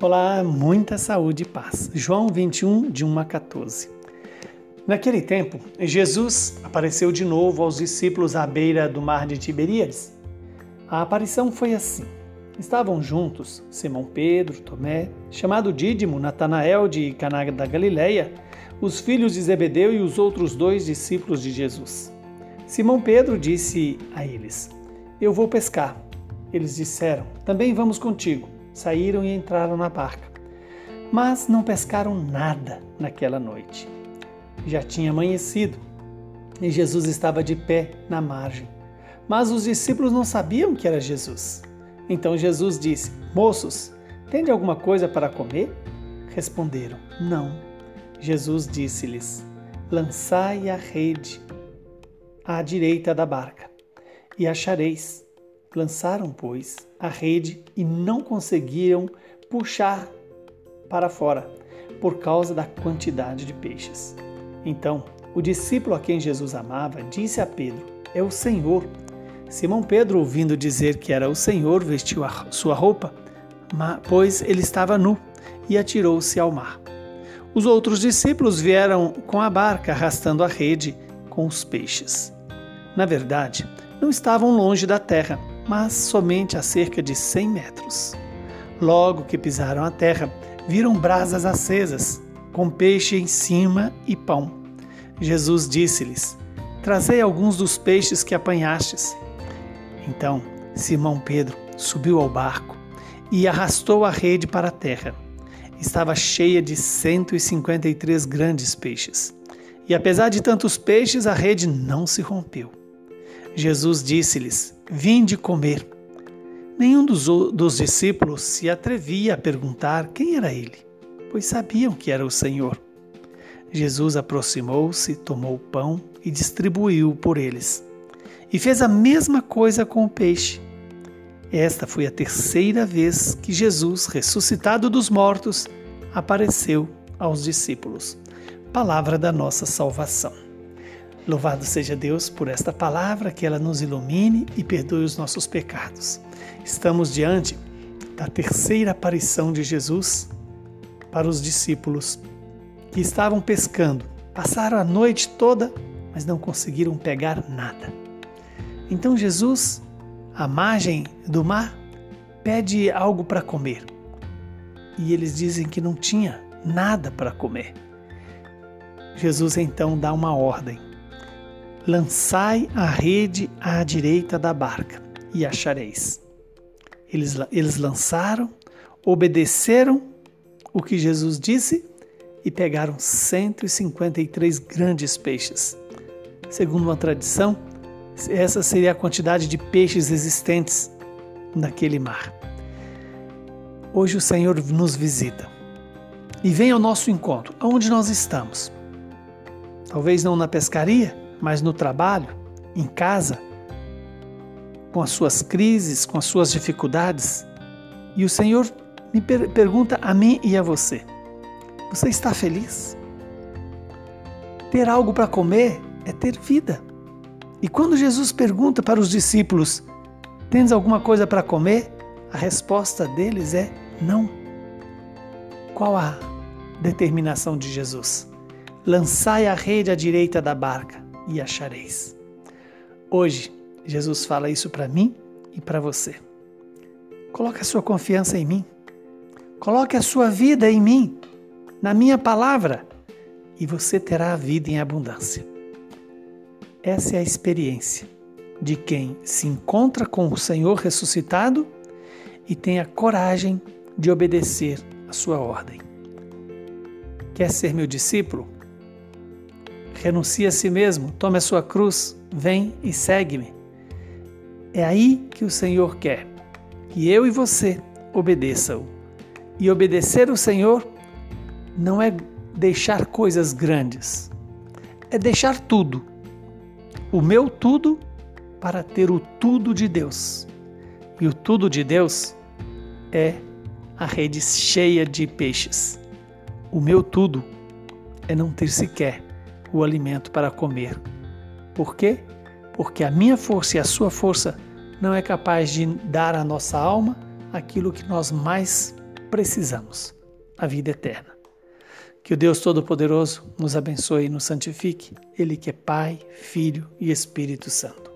Olá, muita saúde e paz. João 21, de 1 a 14. Naquele tempo, Jesus apareceu de novo aos discípulos à beira do mar de Tiberíades. A aparição foi assim. Estavam juntos Simão Pedro, Tomé, chamado Dídimo, Natanael de Caná da Galileia, os filhos de Zebedeu e os outros dois discípulos de Jesus. Simão Pedro disse a eles: Eu vou pescar. Eles disseram: Também vamos contigo saíram e entraram na barca. Mas não pescaram nada naquela noite. Já tinha amanhecido e Jesus estava de pé na margem. Mas os discípulos não sabiam que era Jesus. Então Jesus disse: Moços, tende alguma coisa para comer? Responderam: Não. Jesus disse-lhes: Lançai a rede à direita da barca e achareis. Lançaram, pois, a rede e não conseguiam puxar para fora, por causa da quantidade de peixes. Então, o discípulo a quem Jesus amava disse a Pedro: É o Senhor. Simão Pedro, ouvindo dizer que era o Senhor, vestiu sua roupa, pois ele estava nu, e atirou-se ao mar. Os outros discípulos vieram com a barca, arrastando a rede com os peixes. Na verdade, não estavam longe da terra, mas somente a cerca de cem metros. Logo que pisaram a terra, viram brasas acesas, com peixe em cima e pão. Jesus disse-lhes: Trazei alguns dos peixes que apanhastes. Então Simão Pedro subiu ao barco e arrastou a rede para a terra. Estava cheia de 153 grandes peixes. E apesar de tantos peixes, a rede não se rompeu. Jesus disse-lhes: Vinde comer. Nenhum dos, dos discípulos se atrevia a perguntar quem era ele, pois sabiam que era o Senhor. Jesus aproximou-se, tomou o pão e distribuiu por eles. E fez a mesma coisa com o peixe. Esta foi a terceira vez que Jesus, ressuscitado dos mortos, apareceu aos discípulos. Palavra da nossa salvação. Louvado seja Deus por esta palavra, que ela nos ilumine e perdoe os nossos pecados. Estamos diante da terceira aparição de Jesus para os discípulos que estavam pescando. Passaram a noite toda, mas não conseguiram pegar nada. Então Jesus, à margem do mar, pede algo para comer. E eles dizem que não tinha nada para comer. Jesus então dá uma ordem Lançai a rede à direita da barca e achareis. Eles, eles lançaram, obedeceram o que Jesus disse e pegaram 153 grandes peixes. Segundo uma tradição, essa seria a quantidade de peixes existentes naquele mar. Hoje o Senhor nos visita e vem ao nosso encontro, aonde nós estamos. Talvez não na pescaria, mas no trabalho, em casa, com as suas crises, com as suas dificuldades. E o Senhor me per pergunta a mim e a você: Você está feliz? Ter algo para comer é ter vida. E quando Jesus pergunta para os discípulos: Tens alguma coisa para comer? A resposta deles é não. Qual a determinação de Jesus? Lançai a rede à direita da barca e achareis. Hoje, Jesus fala isso para mim e para você. Coloque a sua confiança em mim. Coloque a sua vida em mim, na minha palavra, e você terá a vida em abundância. Essa é a experiência de quem se encontra com o Senhor ressuscitado e tem a coragem de obedecer a sua ordem. Quer ser meu discípulo? Renuncie a si mesmo, tome a sua cruz, vem e segue-me. É aí que o Senhor quer que eu e você obedeçam. E obedecer o Senhor não é deixar coisas grandes, é deixar tudo, o meu tudo, para ter o tudo de Deus. E o tudo de Deus é a rede cheia de peixes. O meu tudo é não ter sequer o alimento para comer. Por quê? Porque a minha força e a sua força não é capaz de dar à nossa alma aquilo que nós mais precisamos: a vida eterna. Que o Deus Todo-Poderoso nos abençoe e nos santifique, Ele que é Pai, Filho e Espírito Santo.